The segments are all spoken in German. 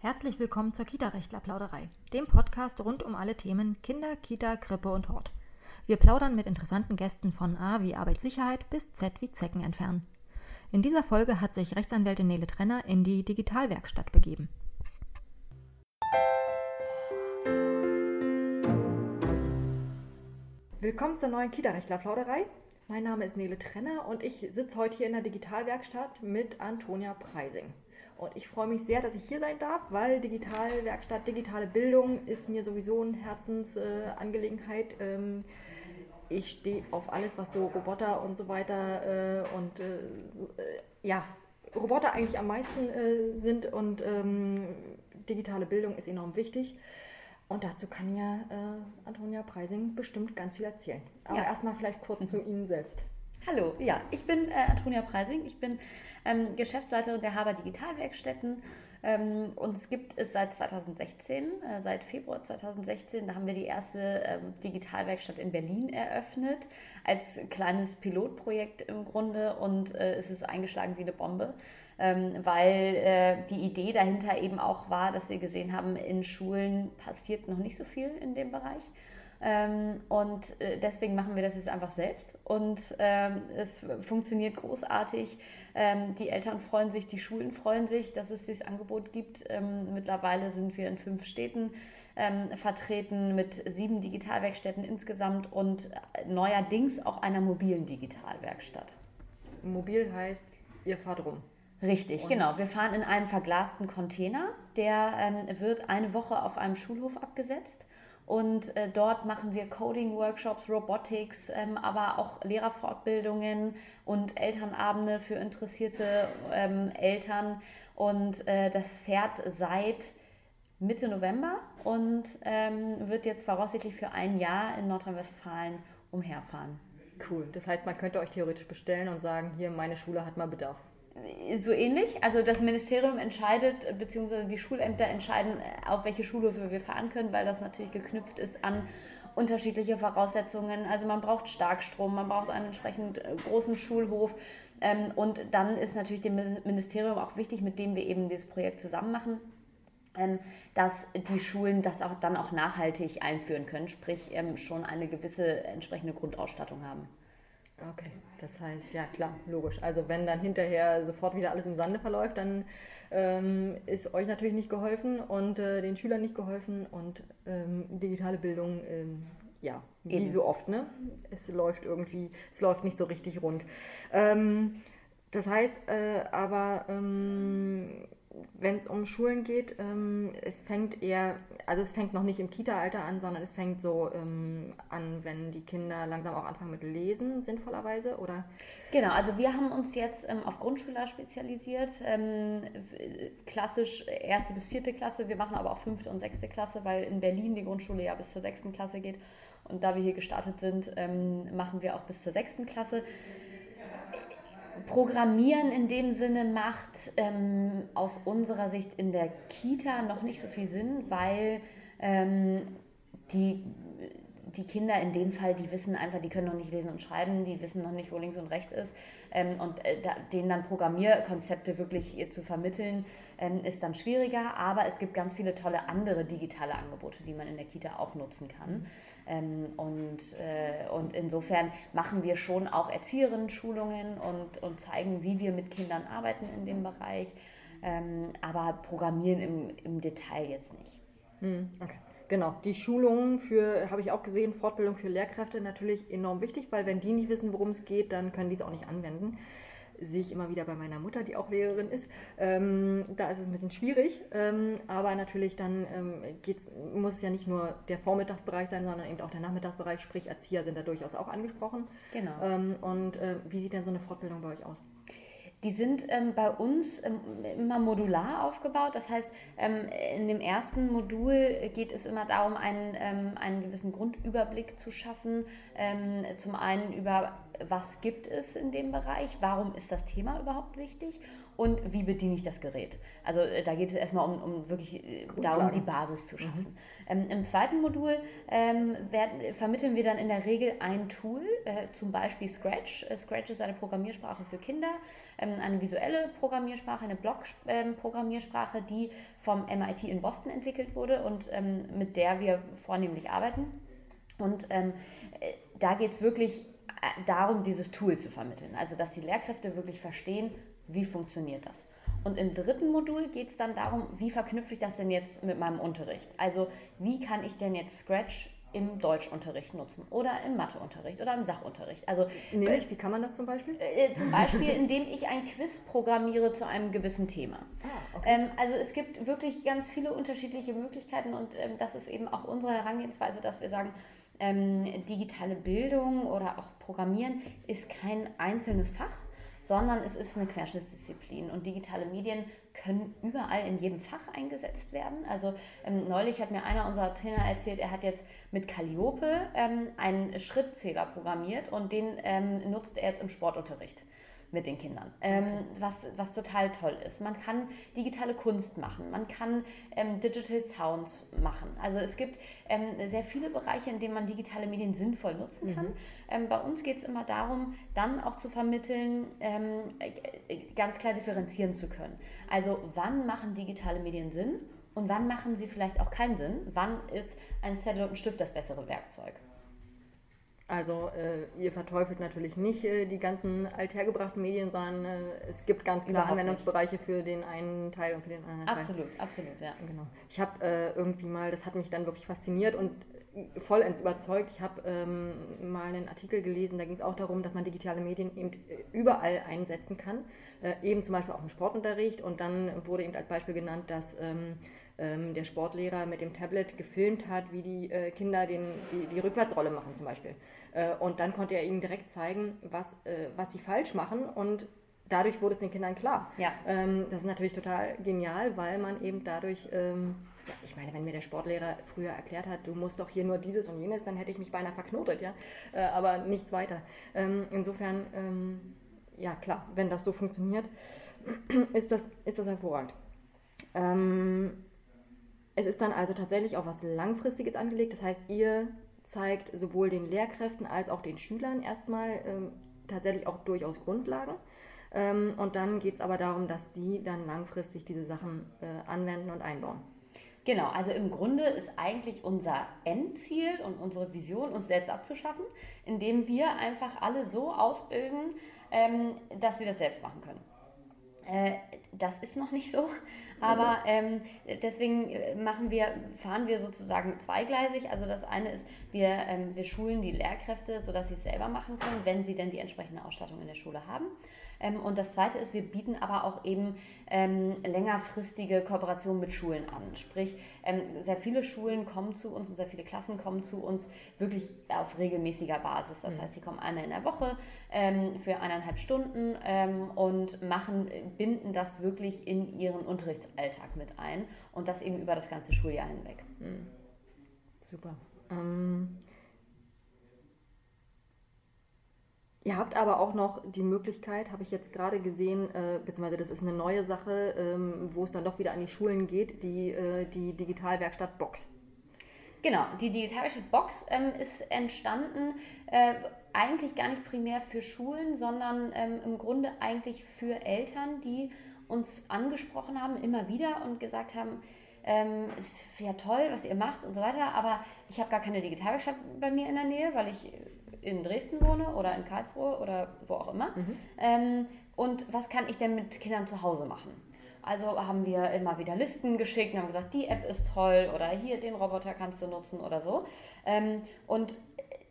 Herzlich willkommen zur Kita-Rechtler-Plauderei, dem Podcast rund um alle Themen Kinder, Kita, Krippe und Hort. Wir plaudern mit interessanten Gästen von A wie Arbeitssicherheit bis Z wie Zecken entfernen. In dieser Folge hat sich Rechtsanwältin Nele Trenner in die Digitalwerkstatt begeben. Willkommen zur neuen Kita-Rechtler-Plauderei. Mein Name ist Nele Trenner und ich sitze heute hier in der Digitalwerkstatt mit Antonia Preising. Und ich freue mich sehr, dass ich hier sein darf, weil Digitalwerkstatt, digitale Bildung ist mir sowieso eine Herzensangelegenheit. Ähm, ich stehe auf alles, was so Roboter und so weiter äh, und äh, so, äh, ja, Roboter eigentlich am meisten äh, sind und ähm, digitale Bildung ist enorm wichtig. Und dazu kann ja äh, Antonia Preising bestimmt ganz viel erzählen. Aber ja. erstmal vielleicht kurz mhm. zu Ihnen selbst. Hallo, ja, ich bin äh, Antonia Preising. Ich bin ähm, Geschäftsleiterin der Haber Digitalwerkstätten ähm, uns gibt es seit 2016, äh, seit Februar 2016. Da haben wir die erste ähm, Digitalwerkstatt in Berlin eröffnet, als kleines Pilotprojekt im Grunde und äh, es ist eingeschlagen wie eine Bombe. Ähm, weil äh, die Idee dahinter eben auch war, dass wir gesehen haben, in Schulen passiert noch nicht so viel in dem Bereich. Ähm, und äh, deswegen machen wir das jetzt einfach selbst. Und ähm, es funktioniert großartig. Die Eltern freuen sich, die Schulen freuen sich, dass es dieses Angebot gibt. Mittlerweile sind wir in fünf Städten vertreten mit sieben Digitalwerkstätten insgesamt und äh, neuerdings auch einer mobilen Digitalwerkstatt. Mobil heißt, ihr fahrt rum. Richtig, und genau. Wir fahren in einem verglasten Container. Der ähm, wird eine Woche auf einem Schulhof abgesetzt. Und äh, dort machen wir Coding-Workshops, Robotics, ähm, aber auch Lehrerfortbildungen und Elternabende für interessierte ähm, Eltern. Und äh, das fährt seit Mitte November und ähm, wird jetzt voraussichtlich für ein Jahr in Nordrhein-Westfalen umherfahren. Cool. Das heißt, man könnte euch theoretisch bestellen und sagen, hier, meine Schule hat mal Bedarf so ähnlich. Also das Ministerium entscheidet, beziehungsweise die Schulämter entscheiden, auf welche Schule wir fahren können, weil das natürlich geknüpft ist an unterschiedliche Voraussetzungen. Also man braucht Starkstrom, man braucht einen entsprechend äh, großen Schulhof. Ähm, und dann ist natürlich dem Ministerium auch wichtig, mit dem wir eben dieses Projekt zusammen machen, ähm, dass die Schulen das auch dann auch nachhaltig einführen können, sprich ähm, schon eine gewisse entsprechende Grundausstattung haben. Okay, das heißt, ja klar, logisch. Also wenn dann hinterher sofort wieder alles im Sande verläuft, dann ähm, ist euch natürlich nicht geholfen und äh, den Schülern nicht geholfen und ähm, digitale Bildung, ähm, ja, wie Eben. so oft, ne? Es läuft irgendwie, es läuft nicht so richtig rund. Ähm, das heißt äh, aber, ähm, wenn es um Schulen geht, ähm, es fängt eher, also es fängt noch nicht im Kita-Alter an, sondern es fängt so ähm, an, wenn die Kinder langsam auch anfangen mit Lesen, sinnvollerweise, oder? Genau, also wir haben uns jetzt ähm, auf Grundschüler spezialisiert, ähm, klassisch erste bis vierte Klasse, wir machen aber auch fünfte und sechste Klasse, weil in Berlin die Grundschule ja bis zur sechsten Klasse geht und da wir hier gestartet sind, ähm, machen wir auch bis zur sechsten Klasse. Programmieren in dem Sinne macht ähm, aus unserer Sicht in der Kita noch nicht so viel Sinn, weil ähm, die, die Kinder in dem Fall, die wissen einfach, die können noch nicht lesen und schreiben, die wissen noch nicht, wo links und rechts ist. Ähm, und äh, da, denen dann Programmierkonzepte wirklich zu vermitteln, ähm, ist dann schwieriger. Aber es gibt ganz viele tolle andere digitale Angebote, die man in der Kita auch nutzen kann. Ähm, und, äh, und insofern machen wir schon auch Erzieherinnen-Schulungen und, und zeigen, wie wir mit Kindern arbeiten in dem Bereich. Ähm, aber programmieren im, im Detail jetzt nicht. Hm, okay. Genau, die Schulungen für, habe ich auch gesehen, Fortbildung für Lehrkräfte natürlich enorm wichtig, weil wenn die nicht wissen, worum es geht, dann können die es auch nicht anwenden sehe ich immer wieder bei meiner Mutter, die auch Lehrerin ist. Ähm, da ist es ein bisschen schwierig, ähm, aber natürlich dann ähm, geht's, muss es ja nicht nur der Vormittagsbereich sein, sondern eben auch der Nachmittagsbereich, sprich Erzieher sind da durchaus auch angesprochen. Genau. Ähm, und äh, wie sieht denn so eine Fortbildung bei euch aus? Die sind ähm, bei uns ähm, immer modular aufgebaut. Das heißt, ähm, in dem ersten Modul geht es immer darum, einen, ähm, einen gewissen Grundüberblick zu schaffen. Ähm, zum einen über was gibt es in dem Bereich, warum ist das Thema überhaupt wichtig und wie bediene ich das Gerät. Also äh, da geht es erstmal um, um wirklich äh, darum, die Basis zu schaffen. Mhm. Ähm, Im zweiten Modul ähm, werden, vermitteln wir dann in der Regel ein Tool, äh, zum Beispiel Scratch. Äh, Scratch ist eine Programmiersprache für Kinder, ähm, eine visuelle Programmiersprache, eine Block-Programmiersprache, die vom MIT in Boston entwickelt wurde und ähm, mit der wir vornehmlich arbeiten. Und ähm, äh, da geht es wirklich darum, dieses Tool zu vermitteln. Also, dass die Lehrkräfte wirklich verstehen, wie funktioniert das. Und im dritten Modul geht es dann darum, wie verknüpfe ich das denn jetzt mit meinem Unterricht? Also, wie kann ich denn jetzt Scratch im Deutschunterricht nutzen oder im Matheunterricht oder im Sachunterricht. Also Nämlich, äh, wie kann man das zum Beispiel? Äh, zum Beispiel, indem ich ein Quiz programmiere zu einem gewissen Thema. Ah, okay. ähm, also es gibt wirklich ganz viele unterschiedliche Möglichkeiten und ähm, das ist eben auch unsere Herangehensweise, dass wir sagen, ähm, digitale Bildung oder auch Programmieren ist kein einzelnes Fach, sondern es ist eine Querschnittsdisziplin und digitale Medien können überall in jedem Fach eingesetzt werden. Also ähm, neulich hat mir einer unserer Trainer erzählt, er hat jetzt mit Calliope ähm, einen Schrittzähler programmiert und den ähm, nutzt er jetzt im Sportunterricht mit den Kindern, ähm, was, was total toll ist. Man kann digitale Kunst machen, man kann ähm, Digital Sounds machen. Also es gibt ähm, sehr viele Bereiche, in denen man digitale Medien sinnvoll nutzen kann. Mhm. Ähm, bei uns geht es immer darum, dann auch zu vermitteln, ähm, äh, ganz klar differenzieren zu können. Also wann machen digitale Medien Sinn? Und wann machen sie vielleicht auch keinen Sinn? Wann ist ein Zettel und ein Stift das bessere Werkzeug? Also äh, ihr verteufelt natürlich nicht äh, die ganzen althergebrachten Medien, sondern äh, es gibt ganz klar Überhaupt Anwendungsbereiche nicht. für den einen Teil und für den anderen absolut, Teil. Absolut, absolut, ja. Genau. Ich habe äh, irgendwie mal, das hat mich dann wirklich fasziniert und vollends überzeugt. Ich habe ähm, mal einen Artikel gelesen, da ging es auch darum, dass man digitale Medien eben äh, überall einsetzen kann, äh, eben zum Beispiel auch im Sportunterricht und dann wurde eben als Beispiel genannt, dass ähm, ähm, der Sportlehrer mit dem Tablet gefilmt hat, wie die äh, Kinder den, die, die Rückwärtsrolle machen zum Beispiel. Äh, und dann konnte er ihnen direkt zeigen, was, äh, was sie falsch machen und dadurch wurde es den Kindern klar. Ja. Ähm, das ist natürlich total genial, weil man eben dadurch, ähm, ja, ich meine, wenn mir der Sportlehrer früher erklärt hat, du musst doch hier nur dieses und jenes, dann hätte ich mich beinahe verknotet, ja, äh, aber nichts weiter. Ähm, insofern, ähm, ja klar, wenn das so funktioniert, ist das, ist das hervorragend. Ähm, es ist dann also tatsächlich auch was Langfristiges angelegt. Das heißt, ihr zeigt sowohl den Lehrkräften als auch den Schülern erstmal ähm, tatsächlich auch durchaus Grundlagen. Ähm, und dann geht es aber darum, dass die dann langfristig diese Sachen äh, anwenden und einbauen. Genau, also im Grunde ist eigentlich unser Endziel und unsere Vision, uns selbst abzuschaffen, indem wir einfach alle so ausbilden, ähm, dass sie das selbst machen können. Äh, das ist noch nicht so, aber ähm, deswegen äh, machen wir, fahren wir sozusagen zweigleisig. Also das eine ist, wir, ähm, wir schulen die Lehrkräfte, sodass sie es selber machen können, wenn sie denn die entsprechende Ausstattung in der Schule haben. Ähm, und das Zweite ist, wir bieten aber auch eben ähm, längerfristige Kooperationen mit Schulen an. Sprich, ähm, sehr viele Schulen kommen zu uns und sehr viele Klassen kommen zu uns wirklich auf regelmäßiger Basis. Das mhm. heißt, sie kommen einmal in der Woche für eineinhalb Stunden und machen, binden das wirklich in ihren Unterrichtsalltag mit ein und das eben über das ganze Schuljahr hinweg. Mhm. Super. Ähm, Ihr habt aber auch noch die Möglichkeit, habe ich jetzt gerade gesehen, äh, beziehungsweise das ist eine neue Sache, ähm, wo es dann doch wieder an die Schulen geht, die, äh, die Digitalwerkstatt Box. Genau, die Digitalwerkstatt Box ähm, ist entstanden äh, eigentlich gar nicht primär für Schulen, sondern ähm, im Grunde eigentlich für Eltern, die uns angesprochen haben, immer wieder und gesagt haben, ähm, es ist ja toll, was ihr macht und so weiter, aber ich habe gar keine Digitalwerkstatt bei mir in der Nähe, weil ich in Dresden wohne oder in Karlsruhe oder wo auch immer. Mhm. Ähm, und was kann ich denn mit Kindern zu Hause machen? Also haben wir immer wieder Listen geschickt und haben gesagt, die App ist toll oder hier den Roboter kannst du nutzen oder so. Ähm, und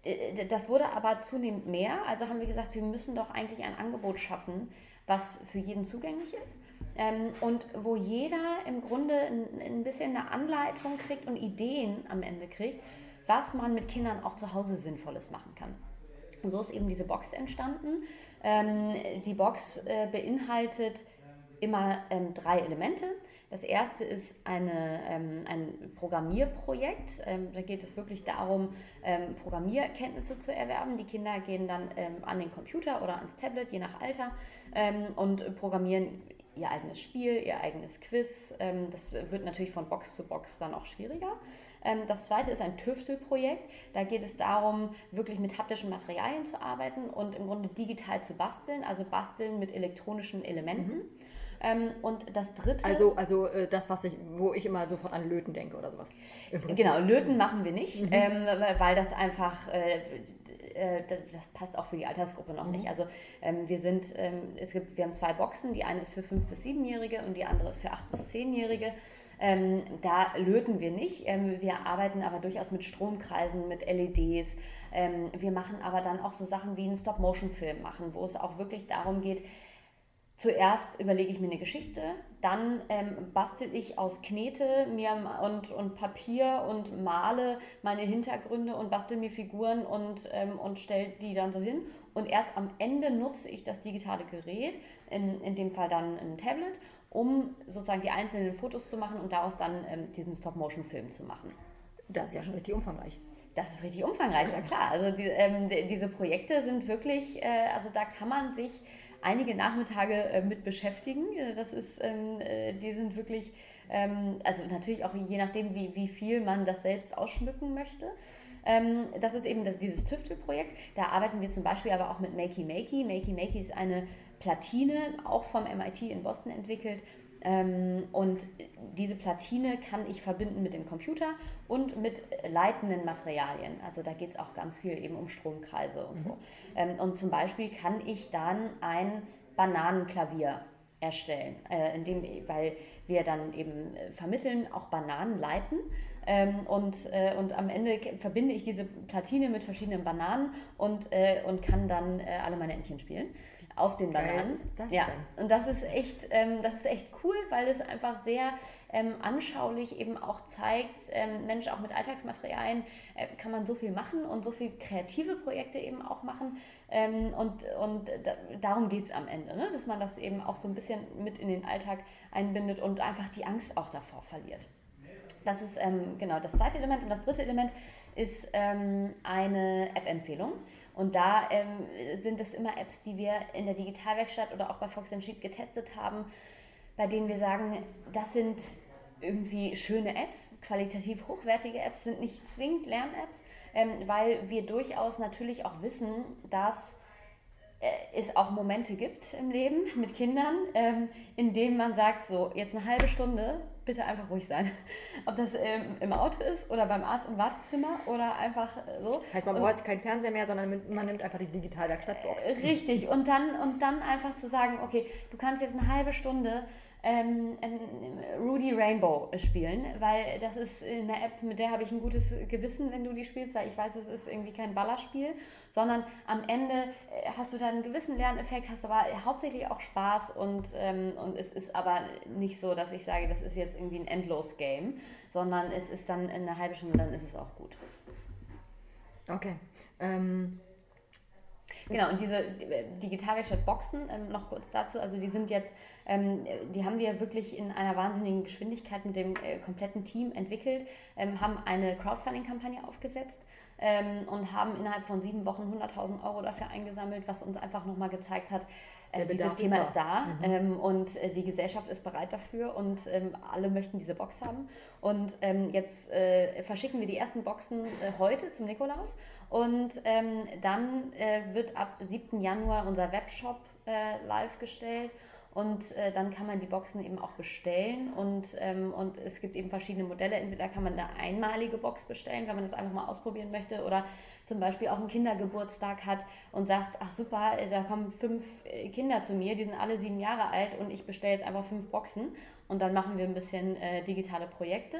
äh, das wurde aber zunehmend mehr. Also haben wir gesagt, wir müssen doch eigentlich ein Angebot schaffen, was für jeden zugänglich ist. Ähm, und wo jeder im Grunde ein, ein bisschen eine Anleitung kriegt und Ideen am Ende kriegt, was man mit Kindern auch zu Hause Sinnvolles machen kann. Und so ist eben diese Box entstanden. Ähm, die Box äh, beinhaltet immer ähm, drei Elemente. Das erste ist eine, ähm, ein Programmierprojekt. Ähm, da geht es wirklich darum, ähm, Programmierkenntnisse zu erwerben. Die Kinder gehen dann ähm, an den Computer oder ans Tablet, je nach Alter, ähm, und programmieren ihr eigenes Spiel, ihr eigenes Quiz. Das wird natürlich von Box zu Box dann auch schwieriger. Das zweite ist ein Tüftelprojekt. Da geht es darum, wirklich mit haptischen Materialien zu arbeiten und im Grunde digital zu basteln, also basteln mit elektronischen Elementen. Mhm. Ähm, und das dritte. Also, also äh, das, was ich, wo ich immer sofort an Löten denke oder sowas. Genau, Löten machen wir nicht, mhm. ähm, weil das einfach. Äh, äh, das passt auch für die Altersgruppe noch mhm. nicht. Also ähm, wir sind, ähm, es gibt, wir haben zwei Boxen, die eine ist für 5- bis 7-Jährige und die andere ist für 8- bis 10-Jährige. Ähm, da löten wir nicht. Ähm, wir arbeiten aber durchaus mit Stromkreisen, mit LEDs. Ähm, wir machen aber dann auch so Sachen wie einen Stop-Motion-Film machen, wo es auch wirklich darum geht, Zuerst überlege ich mir eine Geschichte, dann ähm, bastel ich aus Knete mir und, und Papier und male meine Hintergründe und bastel mir Figuren und, ähm, und stelle die dann so hin. Und erst am Ende nutze ich das digitale Gerät, in, in dem Fall dann ein Tablet, um sozusagen die einzelnen Fotos zu machen und daraus dann ähm, diesen Stop-Motion-Film zu machen. Das ist ja schon richtig umfangreich. Das ist richtig umfangreich, ja klar. Also die, ähm, diese Projekte sind wirklich, äh, also da kann man sich einige Nachmittage äh, mit beschäftigen. Äh, das ist, ähm, äh, die sind wirklich, ähm, also natürlich auch je nachdem, wie, wie viel man das selbst ausschmücken möchte. Ähm, das ist eben das, dieses Tüftelprojekt. Da arbeiten wir zum Beispiel aber auch mit Makey Makey. Makey Makey ist eine Platine, auch vom MIT in Boston entwickelt, und diese Platine kann ich verbinden mit dem Computer und mit leitenden Materialien. Also da geht es auch ganz viel eben um Stromkreise und mhm. so. Ähm, und zum Beispiel kann ich dann ein Bananenklavier erstellen, äh, indem, weil wir dann eben äh, vermitteln, auch Bananen leiten. Ähm, und, äh, und am Ende verbinde ich diese Platine mit verschiedenen Bananen und, äh, und kann dann äh, alle meine Entchen spielen auf den Bananen. Ja, denn? und das ist echt, ähm, das ist echt cool, weil es einfach sehr ähm, anschaulich eben auch zeigt, ähm, Mensch, auch mit Alltagsmaterialien äh, kann man so viel machen und so viel kreative Projekte eben auch machen. Ähm, und und da, darum geht es am Ende, ne? dass man das eben auch so ein bisschen mit in den Alltag einbindet und einfach die Angst auch davor verliert. Das ist ähm, genau das zweite Element. Und das dritte Element ist ähm, eine App-Empfehlung. Und da ähm, sind es immer Apps, die wir in der Digitalwerkstatt oder auch bei Fox Sheet getestet haben, bei denen wir sagen, das sind irgendwie schöne Apps, qualitativ hochwertige Apps, sind nicht zwingend Lern-Apps, ähm, weil wir durchaus natürlich auch wissen, dass äh, es auch Momente gibt im Leben mit Kindern, ähm, in denen man sagt, so jetzt eine halbe Stunde, bitte einfach ruhig sein. Ob das ähm, im Auto ist oder beim Arzt im Wartezimmer oder einfach äh, so. Das heißt, man braucht jetzt keinen Fernseher mehr, sondern man nimmt einfach die Digitalwerkstattbox. Äh, richtig, und dann, und dann einfach zu sagen, okay, du kannst jetzt eine halbe Stunde ähm, Rudy Rainbow spielen, weil das ist eine App, mit der habe ich ein gutes Gewissen, wenn du die spielst, weil ich weiß, es ist irgendwie kein Ballerspiel, sondern am Ende äh, hast du dann einen gewissen Lerneffekt, hast aber hauptsächlich auch Spaß und, ähm, und es ist aber nicht so, dass ich sage, das ist jetzt irgendwie ein Endlos-Game, sondern es ist dann eine halbe Stunde, dann ist es auch gut. Okay. Ähm Genau, und diese Digitalwerkstatt-Boxen, ähm, noch kurz dazu, also die sind jetzt, ähm, die haben wir wirklich in einer wahnsinnigen Geschwindigkeit mit dem äh, kompletten Team entwickelt, ähm, haben eine Crowdfunding-Kampagne aufgesetzt ähm, und haben innerhalb von sieben Wochen 100.000 Euro dafür eingesammelt, was uns einfach nochmal gezeigt hat, äh, dieses Thema ist da, ist da mhm. ähm, und äh, die Gesellschaft ist bereit dafür und ähm, alle möchten diese Box haben. Und ähm, jetzt äh, verschicken wir die ersten Boxen äh, heute zum Nikolaus und ähm, dann äh, wird ab 7. Januar unser Webshop äh, live gestellt und äh, dann kann man die Boxen eben auch bestellen und, ähm, und es gibt eben verschiedene Modelle. Entweder kann man eine einmalige Box bestellen, wenn man das einfach mal ausprobieren möchte oder zum Beispiel auch einen Kindergeburtstag hat und sagt, ach super, da kommen fünf äh, Kinder zu mir, die sind alle sieben Jahre alt und ich bestelle jetzt einfach fünf Boxen und dann machen wir ein bisschen äh, digitale Projekte.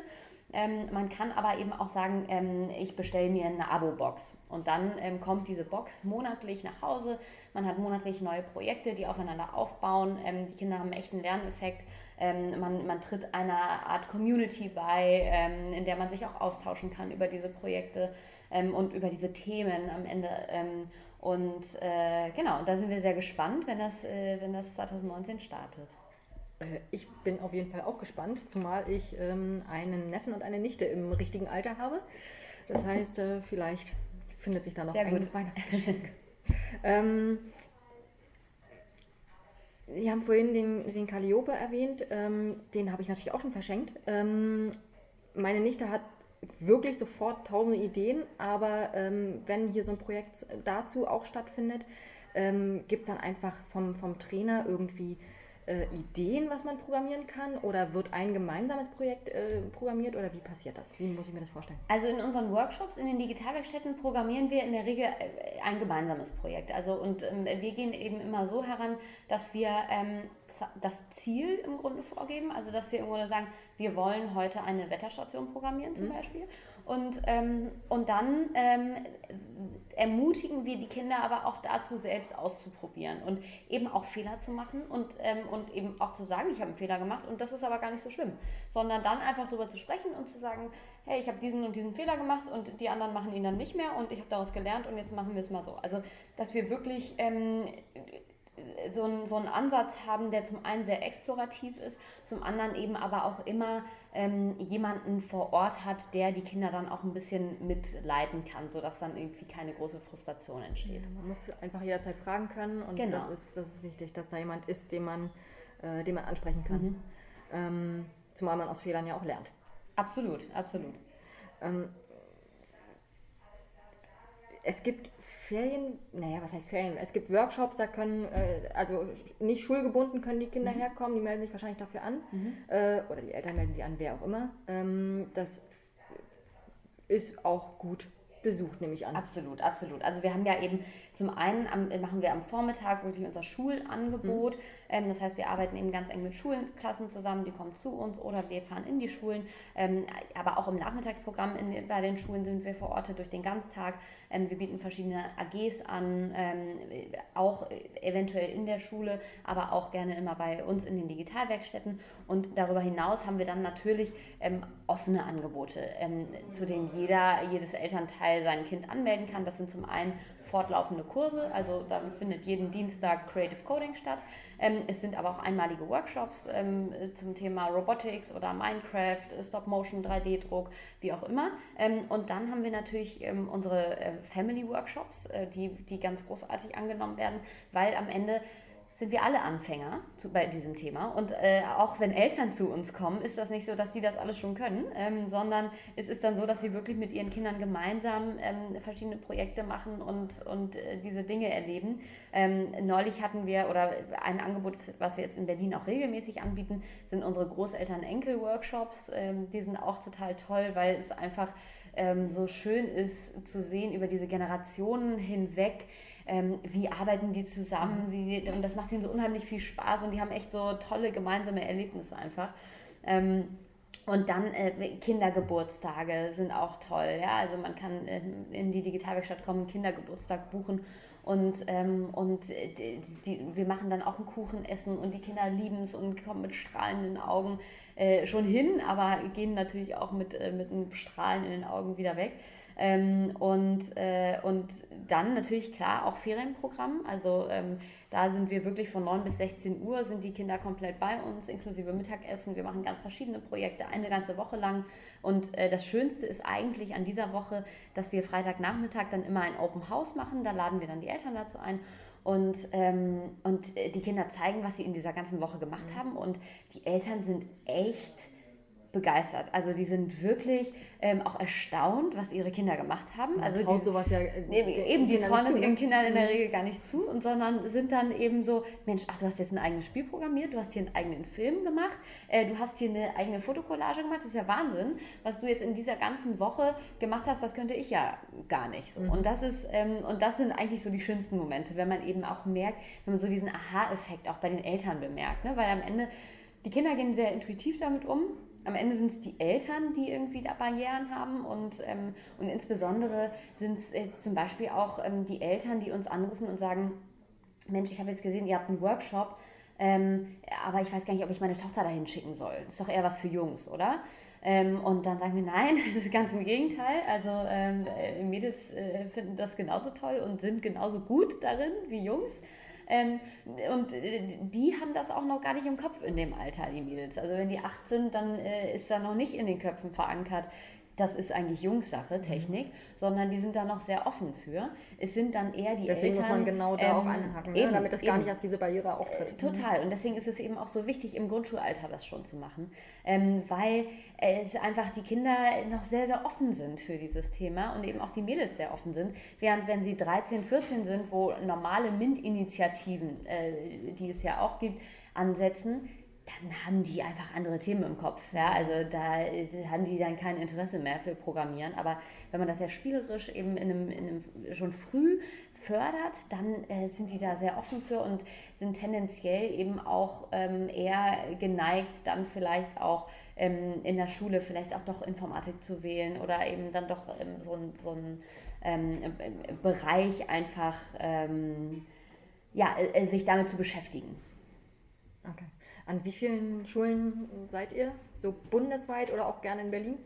Ähm, man kann aber eben auch sagen, ähm, ich bestelle mir eine Abo-Box. Und dann ähm, kommt diese Box monatlich nach Hause. Man hat monatlich neue Projekte, die aufeinander aufbauen. Ähm, die Kinder haben echt einen Lerneffekt. Ähm, man, man, tritt einer Art Community bei, ähm, in der man sich auch austauschen kann über diese Projekte und über diese Themen am Ende. und äh, genau, und da sind wir sehr gespannt, wenn das, äh, wenn das 2019 startet. Äh, ich bin auf jeden Fall auch gespannt, zumal ich ähm, einen Neffen und eine Nichte im richtigen Alter habe. Das heißt, äh, vielleicht findet sich da noch Sehr ein gut. Weihnachtsgeschenk. ähm, Sie haben vorhin den, den Calliope erwähnt. Ähm, den habe ich natürlich auch schon verschenkt. Ähm, meine Nichte hat wirklich sofort tausende Ideen, aber ähm, wenn hier so ein Projekt dazu auch stattfindet, ähm, gibt es dann einfach vom, vom Trainer irgendwie äh, Ideen, was man programmieren kann? Oder wird ein gemeinsames Projekt äh, programmiert oder wie passiert das? Wie muss ich mir das vorstellen? Also in unseren Workshops, in den Digitalwerkstätten programmieren wir in der Regel äh, ein gemeinsames Projekt. Also und ähm, wir gehen eben immer so heran, dass wir ähm, das Ziel im Grunde vorgeben. Also dass wir im Grunde sagen, wir wollen heute eine Wetterstation programmieren zum mhm. Beispiel. Und, ähm, und dann ähm, ermutigen wir die Kinder aber auch dazu, selbst auszuprobieren und eben auch Fehler zu machen und, ähm, und eben auch zu sagen, ich habe einen Fehler gemacht und das ist aber gar nicht so schlimm, sondern dann einfach darüber zu sprechen und zu sagen, hey, ich habe diesen und diesen Fehler gemacht und die anderen machen ihn dann nicht mehr und ich habe daraus gelernt und jetzt machen wir es mal so. Also, dass wir wirklich ähm, so, ein, so einen Ansatz haben, der zum einen sehr explorativ ist, zum anderen eben aber auch immer ähm, jemanden vor Ort hat, der die Kinder dann auch ein bisschen mitleiten kann, sodass dann irgendwie keine große Frustration entsteht. Ja, man muss einfach jederzeit fragen können und genau. das, ist, das ist wichtig, dass da jemand ist, den man, äh, den man ansprechen kann. Mhm. Ähm, zumal man aus Fehlern ja auch lernt. Absolut, absolut. Ähm, es gibt Ferien, naja, was heißt Ferien? Es gibt Workshops, da können, äh, also nicht schulgebunden können die Kinder mhm. herkommen, die melden sich wahrscheinlich dafür an. Mhm. Äh, oder die Eltern melden sich an, wer auch immer. Ähm, das ist auch gut besucht, nehme ich an. Absolut, absolut. Also wir haben ja eben zum einen am, machen wir am Vormittag wirklich unser Schulangebot. Mhm. Ähm, das heißt, wir arbeiten eben ganz eng mit Schulenklassen zusammen, die kommen zu uns oder wir fahren in die Schulen. Ähm, aber auch im Nachmittagsprogramm in, bei den Schulen sind wir verortet durch den Ganztag. Ähm, wir bieten verschiedene AGs an, ähm, auch eventuell in der Schule, aber auch gerne immer bei uns in den Digitalwerkstätten. Und darüber hinaus haben wir dann natürlich ähm, offene Angebote, ähm, zu denen jeder, jedes Elternteil Teil sein Kind anmelden kann. Das sind zum einen fortlaufende Kurse, also da findet jeden Dienstag Creative Coding statt. Ähm, es sind aber auch einmalige Workshops ähm, zum Thema Robotics oder Minecraft, Stop-Motion, 3D-Druck, wie auch immer. Ähm, und dann haben wir natürlich ähm, unsere äh, Family-Workshops, äh, die, die ganz großartig angenommen werden, weil am Ende sind wir alle Anfänger zu, bei diesem Thema. Und äh, auch wenn Eltern zu uns kommen, ist das nicht so, dass die das alles schon können, ähm, sondern es ist dann so, dass sie wirklich mit ihren Kindern gemeinsam ähm, verschiedene Projekte machen und, und äh, diese Dinge erleben. Ähm, neulich hatten wir, oder ein Angebot, was wir jetzt in Berlin auch regelmäßig anbieten, sind unsere Großeltern-Enkel-Workshops. Ähm, die sind auch total toll, weil es einfach ähm, so schön ist zu sehen über diese Generationen hinweg, ähm, wie arbeiten die zusammen, wie, und das macht ihnen so unheimlich viel Spaß und die haben echt so tolle gemeinsame Erlebnisse einfach. Ähm, und dann äh, Kindergeburtstage sind auch toll. Ja? Also man kann äh, in die Digitalwerkstatt kommen, Kindergeburtstag buchen und, ähm, und die, die, wir machen dann auch ein Kuchenessen und die Kinder lieben es und kommen mit strahlenden Augen äh, schon hin, aber gehen natürlich auch mit, äh, mit einem Strahlen in den Augen wieder weg. Ähm, und, äh, und dann natürlich klar auch Ferienprogramm. Also ähm, da sind wir wirklich von 9 bis 16 Uhr, sind die Kinder komplett bei uns, inklusive Mittagessen. Wir machen ganz verschiedene Projekte, eine ganze Woche lang. Und äh, das Schönste ist eigentlich an dieser Woche, dass wir Freitagnachmittag dann immer ein Open House machen. Da laden wir dann die Eltern dazu ein. Und, ähm, und äh, die Kinder zeigen, was sie in dieser ganzen Woche gemacht mhm. haben. Und die Eltern sind echt begeistert. Also die sind wirklich ähm, auch erstaunt, was ihre Kinder gemacht haben. Also die, sowas ja äh, eben die trauen es ihren ne? Kindern in der mhm. Regel gar nicht zu und sondern sind dann eben so, Mensch, ach du hast jetzt ein eigenes Spiel programmiert, du hast hier einen eigenen Film gemacht, äh, du hast hier eine eigene Fotokollage gemacht, das ist ja Wahnsinn, was du jetzt in dieser ganzen Woche gemacht hast, das könnte ich ja gar nicht. So. Mhm. Und das ist ähm, und das sind eigentlich so die schönsten Momente, wenn man eben auch merkt, wenn man so diesen Aha-Effekt auch bei den Eltern bemerkt, ne? weil am Ende die Kinder gehen sehr intuitiv damit um am Ende sind es die Eltern, die irgendwie da Barrieren haben und, ähm, und insbesondere sind es jetzt zum Beispiel auch ähm, die Eltern, die uns anrufen und sagen, Mensch, ich habe jetzt gesehen, ihr habt einen Workshop, ähm, aber ich weiß gar nicht, ob ich meine Tochter dahin schicken soll. Das ist doch eher was für Jungs, oder? Ähm, und dann sagen wir, nein, das ist ganz im Gegenteil. Also ähm, äh, Mädels äh, finden das genauso toll und sind genauso gut darin wie Jungs. Ähm, und äh, die haben das auch noch gar nicht im Kopf in dem Alter, die Mädels. Also wenn die acht sind, dann äh, ist da noch nicht in den Köpfen verankert, das ist eigentlich Jungssache, mhm. Technik, mhm. sondern die sind da noch sehr offen für. Es sind dann eher die deswegen Eltern. muss man genau da ähm, auch anhaken, ne? damit das gar nicht erst diese Barriere auftritt. Äh, total. Und deswegen ist es eben auch so wichtig, im Grundschulalter das schon zu machen, ähm, weil es einfach die Kinder noch sehr, sehr offen sind für dieses Thema und eben auch die Mädels sehr offen sind. Während wenn sie 13, 14 sind, wo normale MINT-Initiativen, äh, die es ja auch gibt, ansetzen, dann haben die einfach andere Themen im Kopf. Ja? Also da haben die dann kein Interesse mehr für Programmieren. Aber wenn man das ja spielerisch eben in einem, in einem schon früh fördert, dann äh, sind die da sehr offen für und sind tendenziell eben auch ähm, eher geneigt, dann vielleicht auch ähm, in der Schule vielleicht auch doch Informatik zu wählen oder eben dann doch ähm, so ein, so ähm, Bereich einfach ähm, ja, äh, sich damit zu beschäftigen. Okay. An wie vielen Schulen seid ihr? So bundesweit oder auch gerne in Berlin?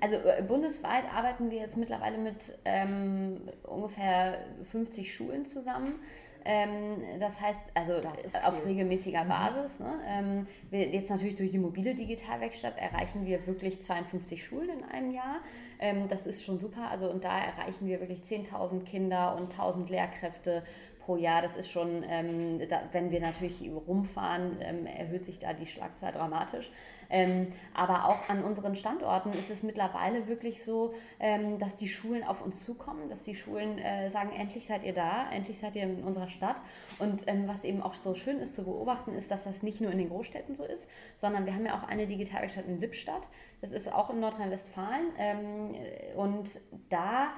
Also äh, bundesweit arbeiten wir jetzt mittlerweile mit ähm, ungefähr 50 Schulen zusammen. Ähm, das heißt, also das auf regelmäßiger mhm. Basis. Ne? Ähm, wir, jetzt natürlich durch die mobile Digitalwerkstatt erreichen wir wirklich 52 Schulen in einem Jahr. Ähm, das ist schon super. Also und da erreichen wir wirklich 10.000 Kinder und 1.000 Lehrkräfte pro Jahr. Das ist schon, ähm, da, wenn wir natürlich rumfahren, ähm, erhöht sich da die Schlagzahl dramatisch. Ähm, aber auch an unseren Standorten ist es mittlerweile wirklich so, ähm, dass die Schulen auf uns zukommen, dass die Schulen äh, sagen, endlich seid ihr da, endlich seid ihr in unserer Stadt. Und ähm, was eben auch so schön ist zu beobachten, ist, dass das nicht nur in den Großstädten so ist, sondern wir haben ja auch eine Digitalwerkstatt in Lippstadt. Das ist auch in Nordrhein-Westfalen. Ähm, und da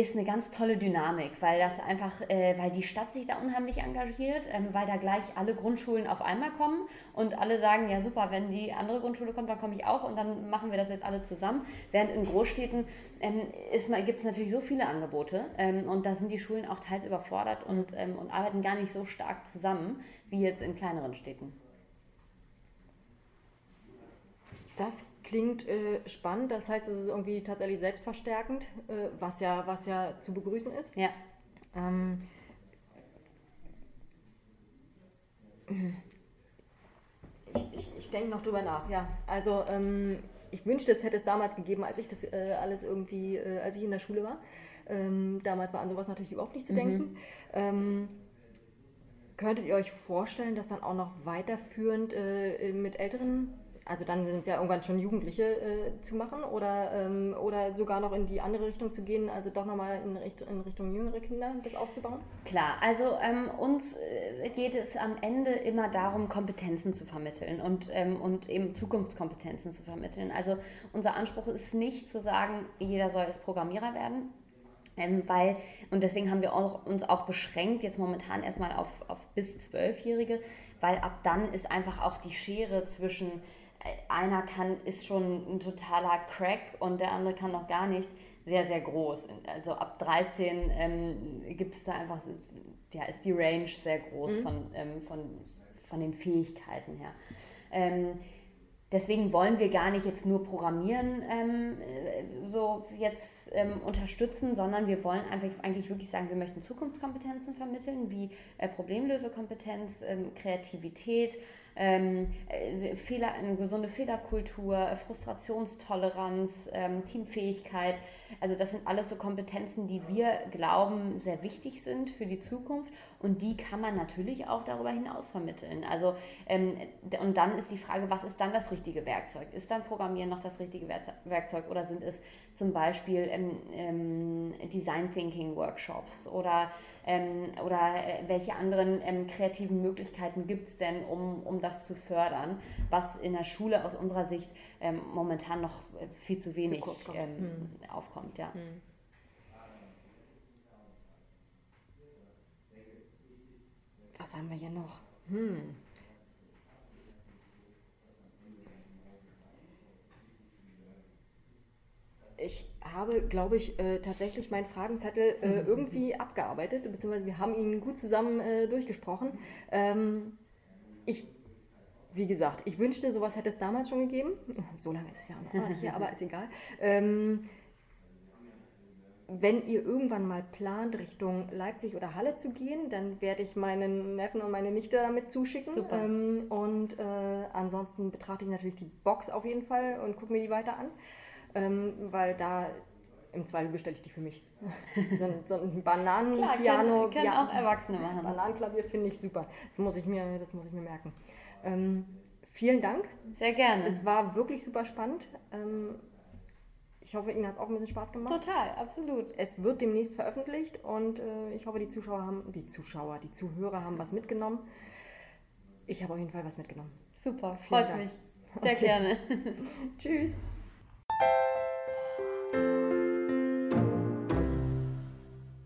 ist eine ganz tolle Dynamik, weil das einfach, äh, weil die Stadt sich da unheimlich engagiert, ähm, weil da gleich alle Grundschulen auf einmal kommen und alle sagen, ja super, wenn die andere Grundschule kommt, dann komme ich auch und dann machen wir das jetzt alle zusammen. Während in Großstädten ähm, gibt es natürlich so viele Angebote ähm, und da sind die Schulen auch teils überfordert und, ähm, und arbeiten gar nicht so stark zusammen wie jetzt in kleineren Städten. Das klingt äh, spannend, das heißt, es ist irgendwie tatsächlich selbstverstärkend, äh, was, ja, was ja zu begrüßen ist. Ja. Ähm, ich, ich, ich denke noch drüber nach, ja. Also ähm, ich wünschte, es hätte es damals gegeben, als ich das äh, alles irgendwie, äh, als ich in der Schule war. Ähm, damals war an sowas natürlich überhaupt nicht zu denken. Mhm. Ähm, könntet ihr euch vorstellen, das dann auch noch weiterführend äh, mit älteren also dann sind es ja irgendwann schon Jugendliche äh, zu machen oder, ähm, oder sogar noch in die andere Richtung zu gehen, also doch nochmal in, Richt in Richtung jüngere Kinder das auszubauen? Klar, also ähm, uns äh, geht es am Ende immer darum, Kompetenzen zu vermitteln und, ähm, und eben Zukunftskompetenzen zu vermitteln. Also unser Anspruch ist nicht zu sagen, jeder soll jetzt Programmierer werden, ähm, weil, und deswegen haben wir auch, uns auch beschränkt, jetzt momentan erstmal auf, auf bis Zwölfjährige, weil ab dann ist einfach auch die Schere zwischen einer kann, ist schon ein totaler Crack und der andere kann noch gar nichts, sehr, sehr groß. Also ab 13 ähm, gibt es da einfach, ja, ist die Range sehr groß mhm. von, ähm, von, von den Fähigkeiten her. Ähm, deswegen wollen wir gar nicht jetzt nur Programmieren ähm, äh, so jetzt ähm, unterstützen, sondern wir wollen einfach eigentlich wirklich sagen, wir möchten Zukunftskompetenzen vermitteln, wie äh, Problemlösekompetenz, ähm, Kreativität, ähm, äh, Fehler, eine gesunde Fehlerkultur, Frustrationstoleranz, ähm, Teamfähigkeit. Also das sind alles so Kompetenzen, die wir glauben sehr wichtig sind für die Zukunft und die kann man natürlich auch darüber hinaus vermitteln. Also ähm, und dann ist die Frage, was ist dann das richtige Werkzeug? Ist dann Programmieren noch das richtige Werkzeug oder sind es zum Beispiel ähm, ähm, Design Thinking Workshops oder ähm, oder äh, welche anderen ähm, kreativen Möglichkeiten gibt es denn, um, um das zu fördern, was in der Schule aus unserer Sicht momentan noch äh, viel zu wenig zu hm. aufkommt. Ja. Hm. Was haben wir hier noch? Hm. Ich habe, glaube ich, äh, tatsächlich meinen Fragenzettel äh, mhm. irgendwie abgearbeitet, beziehungsweise wir haben ihn gut zusammen äh, durchgesprochen. Ähm, ich, wie gesagt, ich wünschte, sowas hätte es damals schon gegeben. So lange ist es ja noch nicht hier, aber ist egal. Ähm, wenn ihr irgendwann mal plant, Richtung Leipzig oder Halle zu gehen, dann werde ich meinen Neffen und meine Nichte damit zuschicken. Super. Ähm, und äh, ansonsten betrachte ich natürlich die Box auf jeden Fall und gucke mir die weiter an, ähm, weil da im Zweifel bestelle ich die für mich. so ein, so ein Bananenpiano. können, können ja, auch Erwachsene machen. Bananenklavier finde ich super. Das muss ich mir, das muss ich mir merken. Ähm, vielen Dank. Sehr gerne. Es war wirklich super spannend. Ähm, ich hoffe, Ihnen hat es auch ein bisschen Spaß gemacht. Total, absolut. Es wird demnächst veröffentlicht und äh, ich hoffe, die Zuschauer haben, die Zuschauer, die Zuhörer haben was mitgenommen. Ich habe auf jeden Fall was mitgenommen. Super, Vielen freut Dank. mich. Sehr Okay. gerne. Tschüss.